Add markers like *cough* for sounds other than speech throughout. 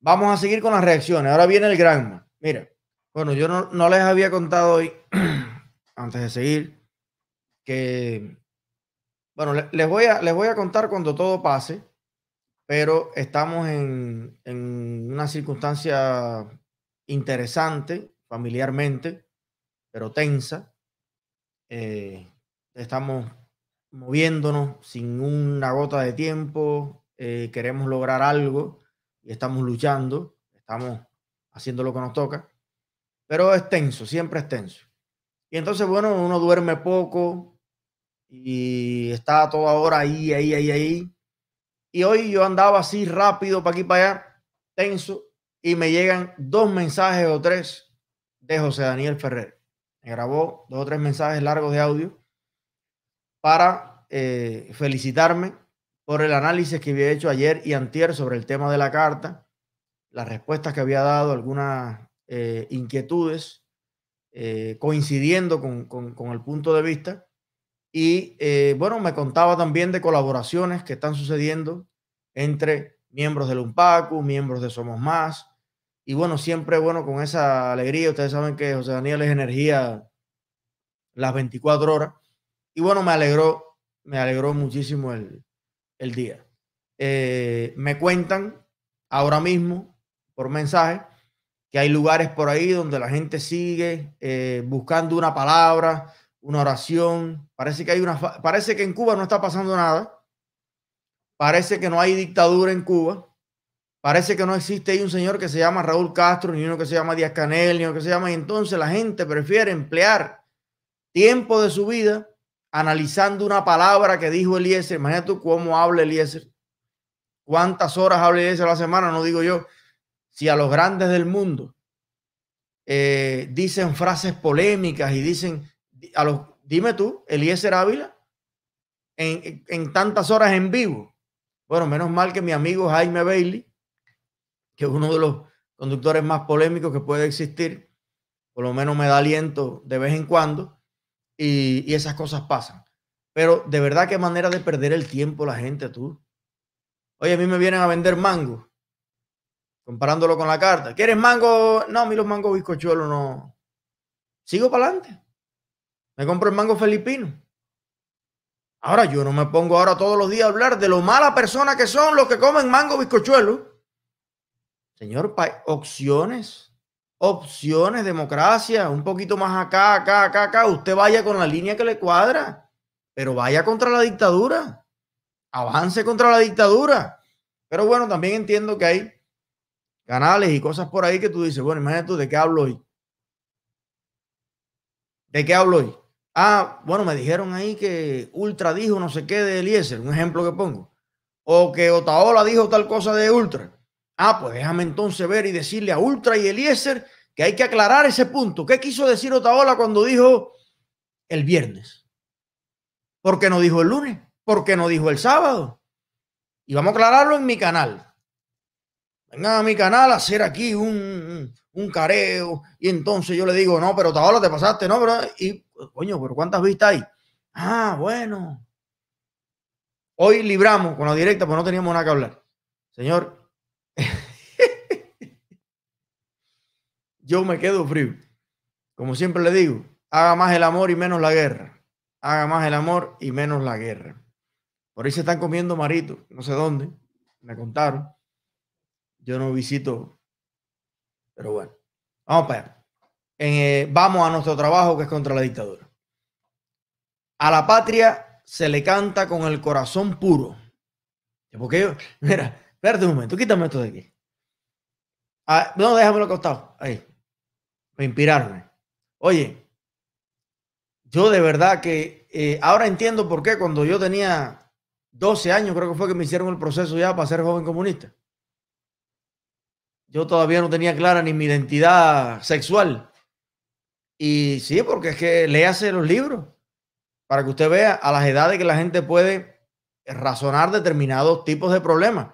Vamos a seguir con las reacciones. Ahora viene el Granma. Mira, bueno, yo no, les había contado hoy, *clears throat* antes de seguir, que, bueno, les voy a, les voy a contar cuando todo pase, pero estamos en, en una circunstancia interesante familiarmente, pero tensa. Eh, estamos moviéndonos sin una gota de tiempo, eh, queremos lograr algo estamos luchando, estamos haciendo lo que nos toca, pero es tenso, siempre es tenso. Y entonces, bueno, uno duerme poco y está toda hora ahí, ahí, ahí, ahí. Y hoy yo andaba así rápido para aquí, para allá, tenso, y me llegan dos mensajes o tres de José Daniel Ferrer. Me grabó dos o tres mensajes largos de audio para eh, felicitarme por el análisis que había hecho ayer y antier sobre el tema de la carta, las respuestas que había dado, algunas eh, inquietudes, eh, coincidiendo con, con, el punto de vista. Y bueno, me contaba también de colaboraciones que están sucediendo entre miembros del UNPACU, miembros de Somos Más. Y bueno, siempre bueno con esa alegría. Ustedes saben que José Daniel es energía las 24 horas. Y bueno, me alegró, me alegró muchísimo el, día. Eh, me cuentan ahora mismo por mensaje que hay lugares por ahí donde la gente sigue eh, buscando una palabra, una oración. Parece que hay una, parece que en Cuba no está pasando nada. Parece que no hay dictadura en Cuba. Parece que no existe ahí un señor que se llama Raúl Castro, ni uno que se llama Díaz Canel, ni uno que se llama. Y entonces la gente prefiere emplear tiempo de su vida analizando una palabra que dijo Eliezer. Imagínate cómo habla Eliezer. ¿Cuántas horas habla Eliezer a la semana? No digo yo. Si a los grandes del mundo eh, dicen frases polémicas y dicen, a los, dime tú, Eliezer Ávila, en, en tantas horas en vivo. Bueno, menos mal que mi amigo Jaime Bailey, que es uno de los conductores más polémicos que puede existir, por lo menos me da aliento de vez en cuando y, esas cosas pasan. Pero de verdad, qué manera de perder el tiempo la gente, tú. Oye, a mí me vienen a vender mango, comparándolo con la carta. ¿Quieres mango? No, a mí los mangos bizcochuelos no. Sigo para adelante. Me compro el mango filipino. Ahora yo no me pongo ahora todos los días a hablar de lo mala persona que son los que comen mango bizcochuelo. Señor, opciones opciones, democracia, un poquito más acá, acá, acá, acá. Usted vaya con la línea que le cuadra, pero vaya contra la dictadura. Avance contra la dictadura. Pero bueno, también entiendo que hay canales y cosas por ahí que tú dices, bueno, imagínate tú, ¿de qué hablo hoy? ¿De qué hablo hoy? Ah, bueno, me dijeron ahí que Ultra dijo no sé qué de Eliezer, un ejemplo que pongo. O que Otaola dijo tal cosa de Ultra. Ah, pues déjame entonces ver y decirle a Ultra y Eliezer que hay que aclarar ese punto. ¿Qué quiso decir Otaola cuando dijo el viernes? ¿Por qué no dijo el lunes? ¿Por qué no dijo el sábado? Y vamos a aclararlo en mi canal. Vengan a mi canal a hacer aquí un, careo. Y entonces yo le digo, no, pero Otaola te pasaste, ¿no? Pero, y, coño, pero ¿cuántas vistas hay? Ah, bueno. Hoy libramos con la directa, pues no teníamos nada que hablar. Señor, yo me quedo frío. Como siempre le digo, haga más el amor y menos la guerra. Haga más el amor y menos la guerra. Por ahí se están comiendo maritos, no sé dónde, me contaron. Yo no visito, pero bueno, vamos para allá. Eh, vamos a nuestro trabajo que es contra la dictadura. A la patria se le canta con el corazón puro. Porque yo, mira, espérate un momento, quítame esto de aquí. Ah, no, déjamelo acostado. Ahí. Para inspirarme. Oye, yo de verdad que eh, ahora entiendo por qué cuando yo tenía 12 años, creo que fue que me hicieron el proceso ya para ser joven comunista. Yo todavía no tenía clara ni mi identidad sexual. Y sí, porque es que léase los libros para que usted vea a las edades que la gente puede razonar determinados tipos de problemas.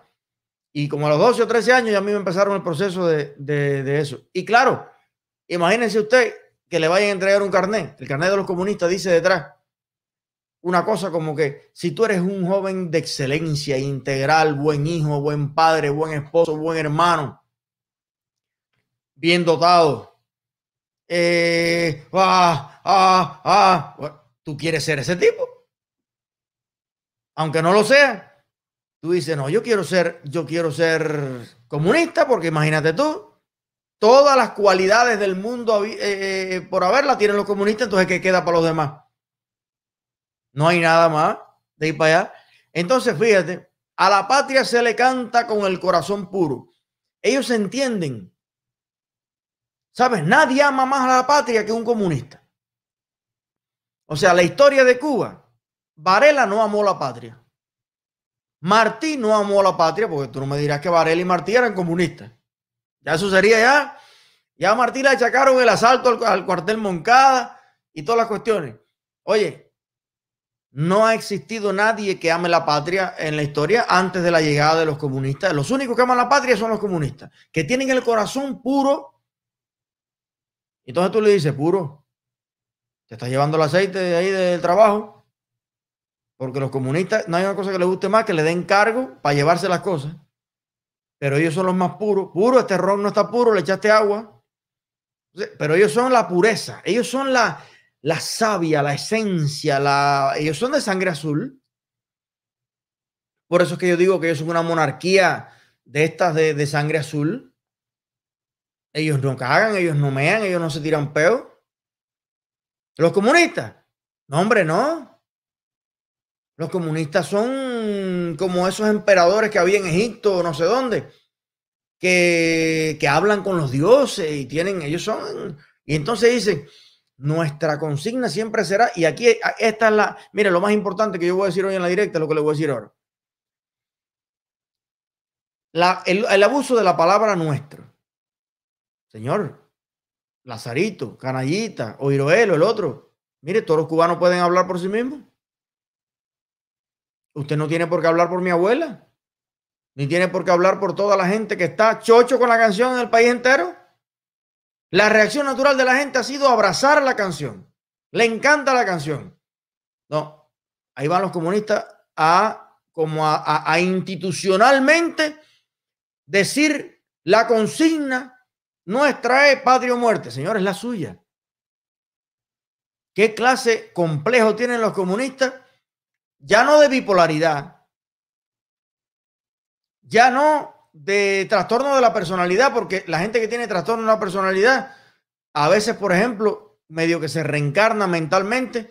Y como a los 12 o 13 años ya a mí me empezaron el proceso de, de, eso. Y claro, imagínense usted que le vayan a entregar un carnet. El carnet de los comunistas dice detrás una cosa como que si tú eres un joven de excelencia integral, buen hijo, buen padre, buen esposo, buen hermano, bien dotados. Eh, ah, ah, ah. ¿Tú quieres ser ese tipo? Aunque no lo sea. Tú dices, no, yo quiero ser, yo quiero ser comunista, porque imagínate tú, todas las cualidades del mundo eh, eh, por haberla tienen los comunistas, entonces ¿qué queda para los demás? No hay nada más de ir para allá. Entonces, fíjate, a la patria se le canta con el corazón puro. Ellos entienden. ¿Sabes? Nadie ama más a la patria que un comunista. O sea, la historia de Cuba, Varela no amó la patria. Martí no amó la patria, porque tú no me dirás que Varela y Martí eran comunistas. Ya eso sería ya. Ya Martí le achacaron el asalto al, al cuartel Moncada y todas las cuestiones. Oye, no ha existido nadie que ame la patria en la historia antes de la llegada de los comunistas. Los únicos que aman la patria son los comunistas, que tienen el corazón puro. Entonces tú le dices, puro, te estás llevando el aceite de ahí del trabajo, porque los comunistas no hay una cosa que les guste más que le den cargo para llevarse las cosas pero ellos son los más puros. Puro, este ron no está puro, le echaste agua. Pero ellos son la pureza, ellos son la, la savia, la esencia, la, ellos son de sangre azul. Por eso es que yo digo que ellos son una monarquía de estas de, de sangre azul. Ellos no cagan, ellos no mean, ellos no se tiran peo. Los comunistas, no, hombre, no. Los comunistas son como esos emperadores que había en Egipto, no sé dónde, que, que hablan con los dioses y tienen, ellos son, y entonces dicen, nuestra consigna siempre será, y aquí esta es la, mire, lo más importante que yo voy a decir hoy en la directa lo que le voy a decir ahora. La, el, el, abuso de la palabra nuestro. Señor, Lazarito, Canallita, Oiroelo, el otro. Mire, todos los cubanos pueden hablar por sí mismos. Usted no tiene por qué hablar por mi abuela, ni tiene por qué hablar por toda la gente que está chocho con la canción en el país entero. La reacción natural de la gente ha sido abrazar la canción. Le encanta la canción. No, ahí van los comunistas a como a, institucionalmente decir la consigna nuestra es patria o muerte. Señores, la suya. ¿Qué clase complejo tienen los comunistas ya no de bipolaridad, ya no de trastorno de la personalidad, porque la gente que tiene trastorno de la personalidad, a veces, por ejemplo, medio que se reencarna mentalmente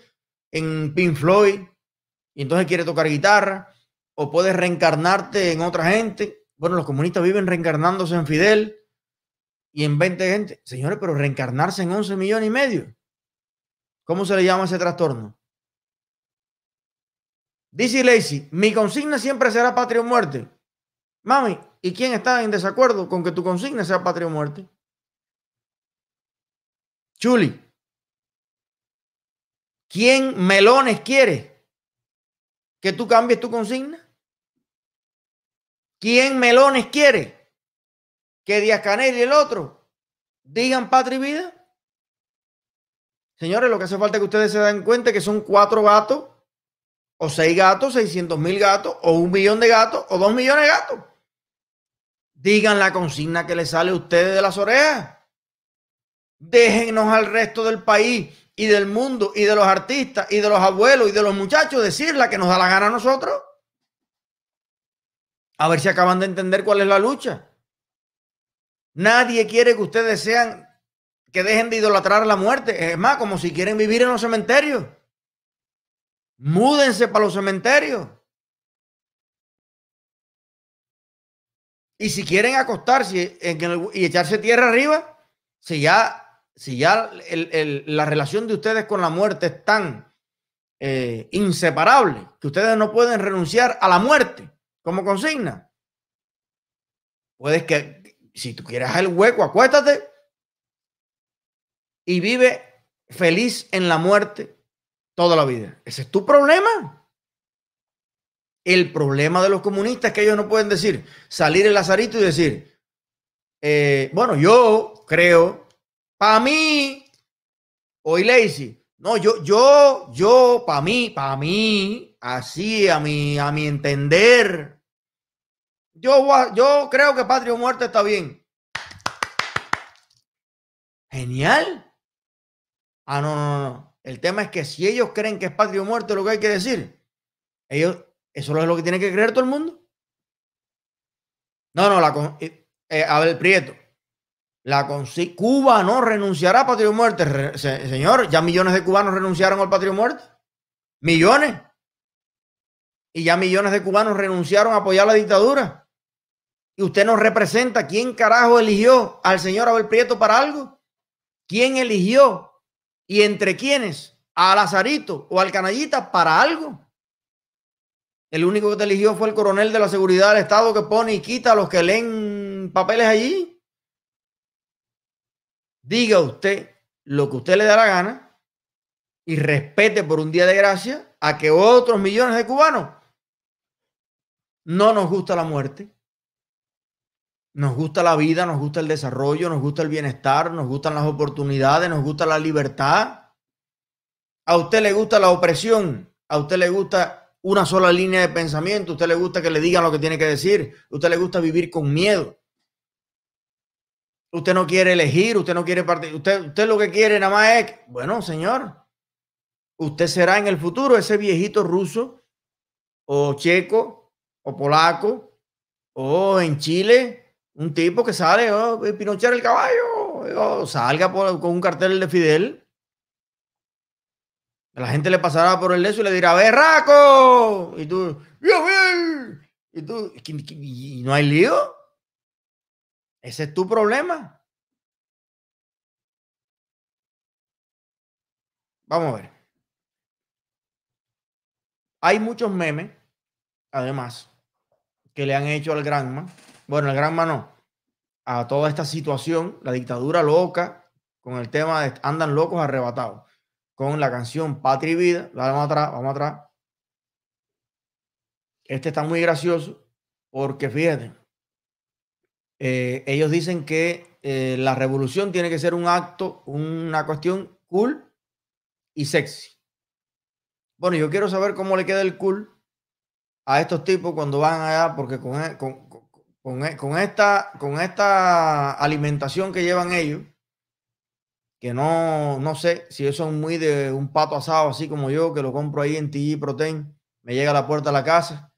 en Pink Floyd y entonces quiere tocar guitarra, o puedes reencarnarte en otra gente. Bueno, los comunistas viven reencarnándose en Fidel y en 20 gente. Señores, pero reencarnarse en 11 millones y medio. ¿Cómo se le llama ese trastorno? Dice Lacey, mi consigna siempre será patria o muerte. Mami, ¿y quién está en desacuerdo con que tu consigna sea patria o muerte? Chuli, ¿quién melones quiere que tú cambies tu consigna? ¿Quién melones quiere que Díaz Canel y el otro digan patria y vida? Señores, lo que hace falta es que ustedes se den cuenta que son cuatro gatos o seis gatos, 600 mil gatos, o un millón de gatos, o dos millones de gatos. Digan la consigna que les sale a ustedes de las orejas. Déjenos al resto del país y del mundo y de los artistas y de los abuelos y de los muchachos decir la que nos da la gana a nosotros. A ver si acaban de entender cuál es la lucha. Nadie quiere que ustedes sean, que dejen de idolatrar la muerte. Es más, como si quieren vivir en los cementerios. Múdense para los cementerios. Y si quieren acostarse y echarse tierra arriba, si ya, si ya la relación de ustedes con la muerte es tan eh, inseparable que ustedes no pueden renunciar a la muerte como consigna, puedes que, si tú quieres el hueco, acuéstate y vive feliz en la muerte toda la vida. Ese es tu problema. El problema de los comunistas es que ellos no pueden decir, salir el lazarito y decir, eh, bueno, yo creo, para mí, hoy Lazy, no, yo, yo, yo, para mí, para mí, así, a mi, a mi entender, yo, yo creo que patria muerte está bien. Genial. Ah, no, no, no. El tema es que si ellos creen que es patria o muerte lo que hay que decir, ellos, eso es lo que tiene que creer todo el mundo. No, no, la, eh, eh, Abel Prieto, la Cuba no renunciará a patria muerte. señor, ya millones de cubanos renunciaron al patria o muerte. Millones. Y ya millones de cubanos renunciaron a apoyar la dictadura. Y usted nos representa. ¿Quién carajo eligió al señor Abel Prieto para algo? ¿Quién eligió? ¿Y entre quiénes? ¿A Lazarito o al Canallita para algo? El único que te eligió fue el coronel de la seguridad del Estado que pone y quita a los que leen papeles allí. Diga usted lo que usted le da la gana y respete por un día de gracia a que otros millones de cubanos no nos gusta la muerte. Nos gusta la vida, nos gusta el desarrollo, nos gusta el bienestar, nos gustan las oportunidades, nos gusta la libertad. A usted le gusta la opresión, a usted le gusta una sola línea de pensamiento, a usted le gusta que le digan lo que tiene que decir, a usted le gusta vivir con miedo. Usted no quiere elegir, usted no quiere partir, usted, usted lo que quiere nada más es, bueno, señor, usted será en el futuro ese viejito ruso o checo o polaco o en Chile un tipo que sale, oh, Pinochar el caballo, o salga con un cartel de Fidel. La gente le pasará por el eso y le dirá, ¡Berraco! Y tú, Y tú, ¿y no hay lío? Ese es tu problema. Vamos a ver. Hay muchos memes, además, que le han hecho al Granma bueno, el gran mano, a toda esta situación, la dictadura loca, con el tema de andan locos arrebatados, con la canción Patria y Vida, vamos atrás, vamos atrás. Este está muy gracioso porque fíjate, eh, ellos dicen que eh, la revolución tiene que ser un acto, una cuestión cool y sexy. Bueno, yo quiero saber cómo le queda el cool a estos tipos cuando van allá, porque con, con, e, con, esta, con esta alimentación que llevan ellos, que no, no sé si eso son muy de un pato asado, así como yo, que lo compro ahí en TG Protein, me llega a la puerta de la casa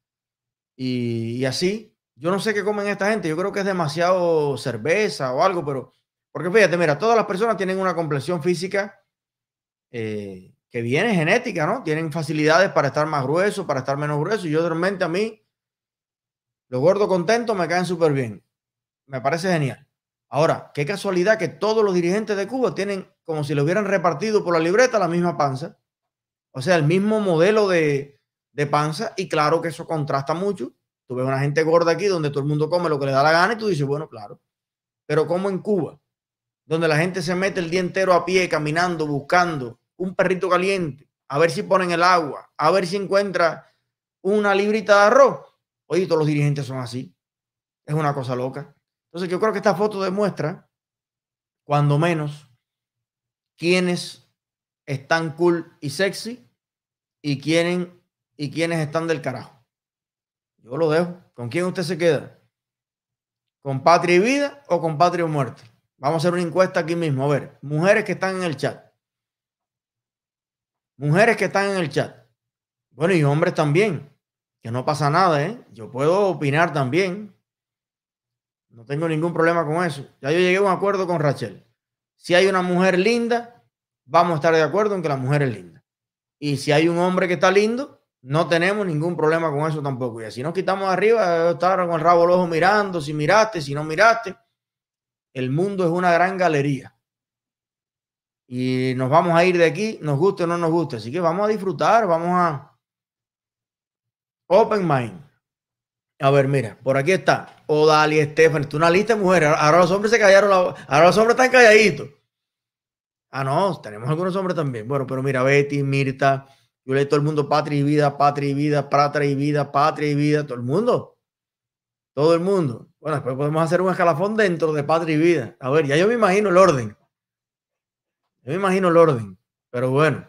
y, así. Yo no sé qué comen esta gente, yo creo que es demasiado cerveza o algo, pero porque fíjate, mira, todas las personas tienen una complexión física eh, que viene genética, ¿no? Tienen facilidades para estar más grueso, para estar menos grueso. Y yo realmente a mí los gordos contentos me caen súper bien. Me parece genial. Ahora, qué casualidad que todos los dirigentes de Cuba tienen como si lo hubieran repartido por la libreta la misma panza. O sea, el mismo modelo de, de panza. Y claro que eso contrasta mucho. Tú ves una gente gorda aquí donde todo el mundo come lo que le da la gana y tú dices, bueno, claro. Pero como en Cuba, donde la gente se mete el día entero a pie, caminando, buscando un perrito caliente, a ver si ponen el agua, a ver si encuentra una librita de arroz Oye, todos los dirigentes son así. Es una cosa loca. Entonces yo creo que esta foto demuestra, cuando menos, quiénes están cool y sexy y, quiénes, y quiénes están del carajo. Yo lo dejo. ¿Con quién usted se queda? ¿Con patria y vida o con patria o muerte? Vamos a hacer una encuesta aquí mismo. A ver, mujeres que están en el chat. Mujeres que están en el chat. Bueno, y hombres también que no pasa nada, ¿eh? Yo puedo opinar también. No tengo ningún problema con eso. Ya yo llegué a un acuerdo con Rachel. Si hay una mujer linda, vamos a estar de acuerdo en que la mujer es linda. Y si hay un hombre que está lindo, no tenemos ningún problema con eso tampoco. Y así nos quitamos arriba, estar con el rabo al ojo mirando, si miraste, si no miraste. El mundo es una gran galería. Y nos vamos a ir de aquí, nos guste o no nos guste. Así que vamos a disfrutar, vamos a, Open Mind. A ver, mira, por aquí está. Odali, Estefan, una lista de mujeres. Ahora los hombres se callaron. Ahora los hombres están calladitos. Ah, no, tenemos algunos hombres también. Bueno, pero mira, Betty, Mirta, yo leí todo el mundo, patria y vida, patria y vida, patria y vida, patria y vida, todo el mundo. Todo el mundo. Bueno, después podemos hacer un escalafón dentro de patria y vida. A ver, ya yo me imagino el orden. Yo me imagino el orden. Pero bueno,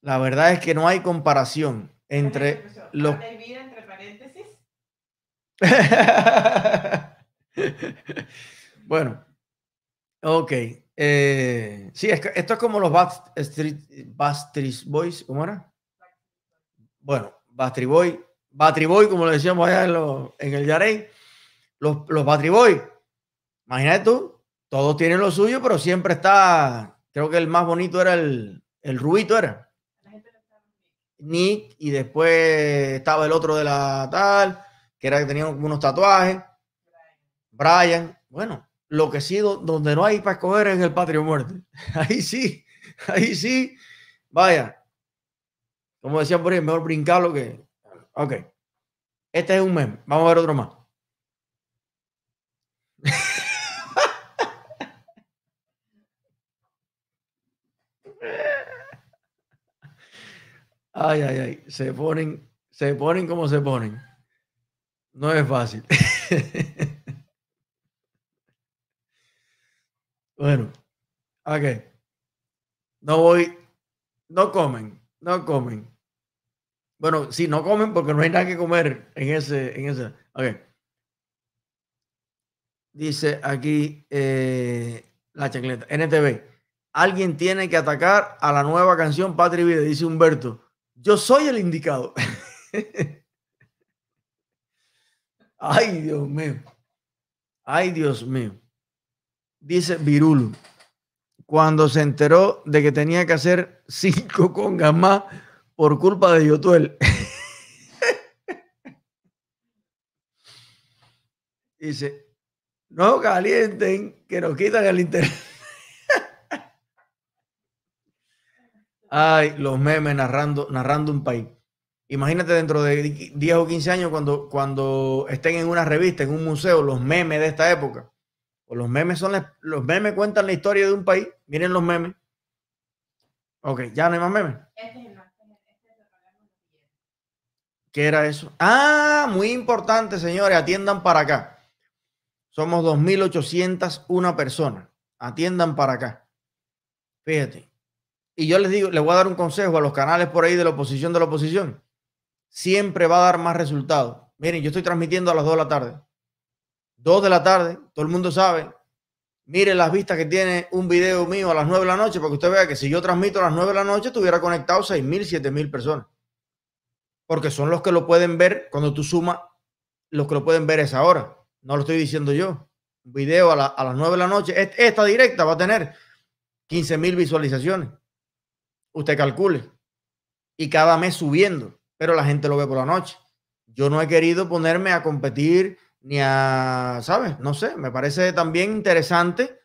la verdad es que no hay comparación entre los... entre paréntesis? *laughs* bueno, Ok. Eh, sí, esto es como los Bastries Boys, ¿cómo era? Bueno, Bastry Boy, Battery Boy, como le decíamos allá en, el Yarey, los, los Battery Boy. Imagínate tú, todos tienen lo suyo, pero siempre está, creo que el más bonito era el, el rubito, era. Nick, y después estaba el otro de la tal, que era que tenía unos tatuajes. Brian. Bueno, lo que sí, donde no hay para escoger es el patrio muerte. *laughs* Ahí sí, ahí sí. Vaya. Como decía por ahí, mejor brincarlo que. Ok. Este es un meme. Vamos a ver otro más. Ay, ay, ay. Se ponen, se ponen como se ponen. No es fácil. *laughs* Bueno, ok. No voy, no comen, no comen. Bueno, sí, no comen porque no hay nada que comer en ese, en ese. Ok. Dice aquí eh, la chancleta, NTV. Alguien tiene que atacar a la nueva canción Patria Vida, dice Humberto. Yo soy el indicado. Ay, Dios mío. Ay, Dios mío dice Virulo, cuando se enteró de que tenía que hacer cinco *laughs* congas más por culpa de Yotuel. *laughs* dice, no calienten, que nos quitan el internet. Ay, los memes narrando, narrando un país. Imagínate dentro de 10 o 15 años cuando, cuando estén en una revista, en un museo, los memes de esta época los memes son los memes cuentan la historia de un país. Miren los memes. Ok, ya no hay más memes. Este ¿Qué era eso? Ah, muy importante, señores. Atiendan para acá. Somos 2.801 personas. Atiendan para acá. Fíjate. Y yo les digo, les voy a dar un consejo a los canales por ahí de la oposición de la oposición. Siempre va a dar más resultados. Miren, yo estoy transmitiendo a las 2 de la tarde. 2 de la tarde, todo el mundo sabe. Mire las vistas que tiene un video mío a las 9 de la noche, para que usted vea que si yo transmito a las 9 de la noche, tuviera conectado 6 mil, 7 mil personas. Porque son los que lo pueden ver cuando tú sumas, los que lo pueden ver esa hora. No lo estoy diciendo yo. Un video a, a las 9 de la noche, esta directa va a tener 15 mil visualizaciones. Usted calcule. Y cada mes subiendo, pero la gente lo ve por la noche. Yo no he querido ponerme a competir ni a, ¿sabes? No sé, me parece también interesante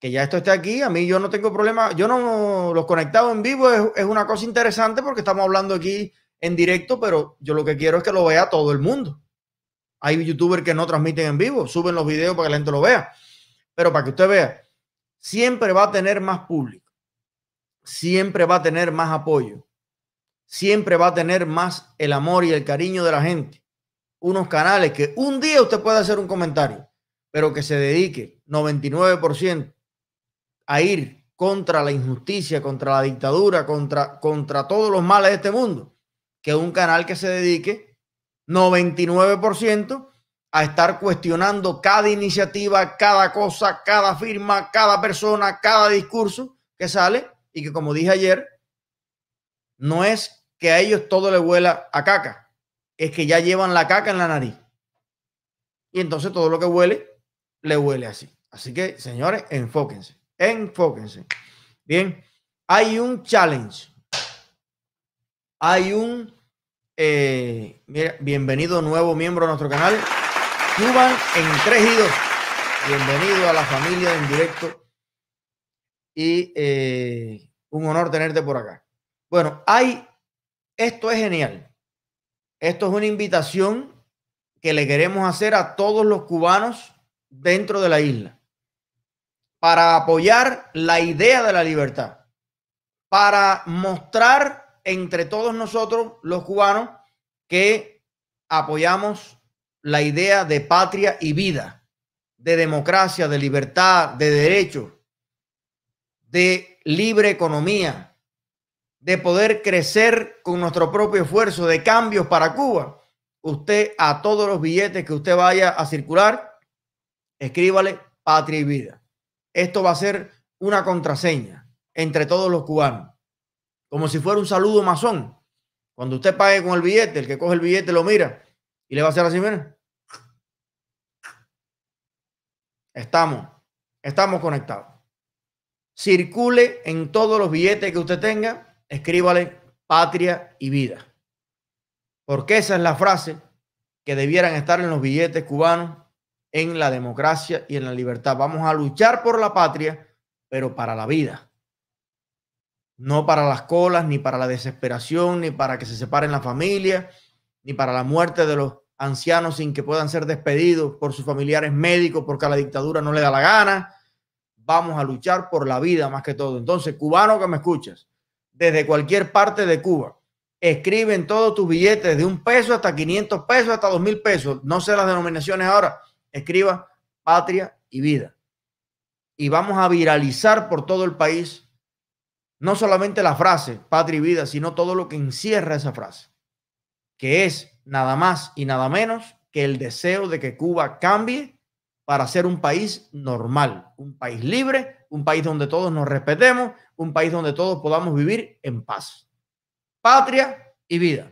que ya esto esté aquí. A mí yo no tengo problema, yo no, los conectados en vivo es, una cosa interesante porque estamos hablando aquí en directo, pero yo lo que quiero es que lo vea todo el mundo. Hay youtubers que no transmiten en vivo, suben los videos para que la gente lo vea. Pero para que usted vea, siempre va a tener más público, siempre va a tener más apoyo, siempre va a tener más el amor y el cariño de la gente. Unos canales que un día usted puede hacer un comentario, pero que se dedique 99% a ir contra la injusticia, contra la dictadura, contra, contra todos los males de este mundo, que un canal que se dedique 99% a estar cuestionando cada iniciativa, cada cosa, cada firma, cada persona, cada discurso que sale y que como dije ayer, no es que a ellos todo le huela a caca, es que ya llevan la caca en la nariz. Y entonces todo lo que huele, le huele así. Así que, señores, enfóquense, enfóquense. Bien, hay un challenge. Hay un, eh, bienvenido nuevo miembro a nuestro canal. Cuban en 3 y 2. Bienvenido a la familia en directo. Y eh, un honor tenerte por acá. Bueno, hay, esto es genial. Esto es una invitación que le queremos hacer a todos los cubanos dentro de la isla para apoyar la idea de la libertad, para mostrar entre todos nosotros los cubanos que apoyamos la idea de patria y vida, de democracia, de libertad, de derechos, de libre economía, de poder crecer con nuestro propio esfuerzo de cambios para Cuba, usted a todos los billetes que usted vaya a circular, escríbale patria y vida. esto va a ser una contraseña entre todos los cubanos, como si fuera un saludo masón. Cuando usted pague con el billete, el que coge el billete lo mira y le va a hacer así, miren. Estamos, estamos conectados. Circule en todos los billetes que usted tenga, escríbale patria y vida. Porque esa es la frase que debieran estar en los billetes cubanos en la democracia y en la libertad. Vamos a luchar por la patria, pero para la vida. No para las colas, ni para la desesperación, ni para que se separen la familia, ni para la muerte de los ancianos sin que puedan ser despedidos por sus familiares médicos porque a la dictadura no le da la gana. Vamos a luchar por la vida más que todo. Entonces, cubano que me escuchas, desde cualquier parte de Cuba, escribe en todos tus billetes de un peso hasta 500 pesos, hasta dos mil pesos. No sé las denominaciones ahora. Escriba patria y vida. Y vamos a viralizar por todo el país no solamente la frase patria y vida, sino todo lo que encierra esa frase, que es nada más y nada menos que el deseo de que Cuba cambie para ser un país normal, un país libre, un país donde todos nos respetemos, un país donde todos podamos vivir en paz. Patria y vida.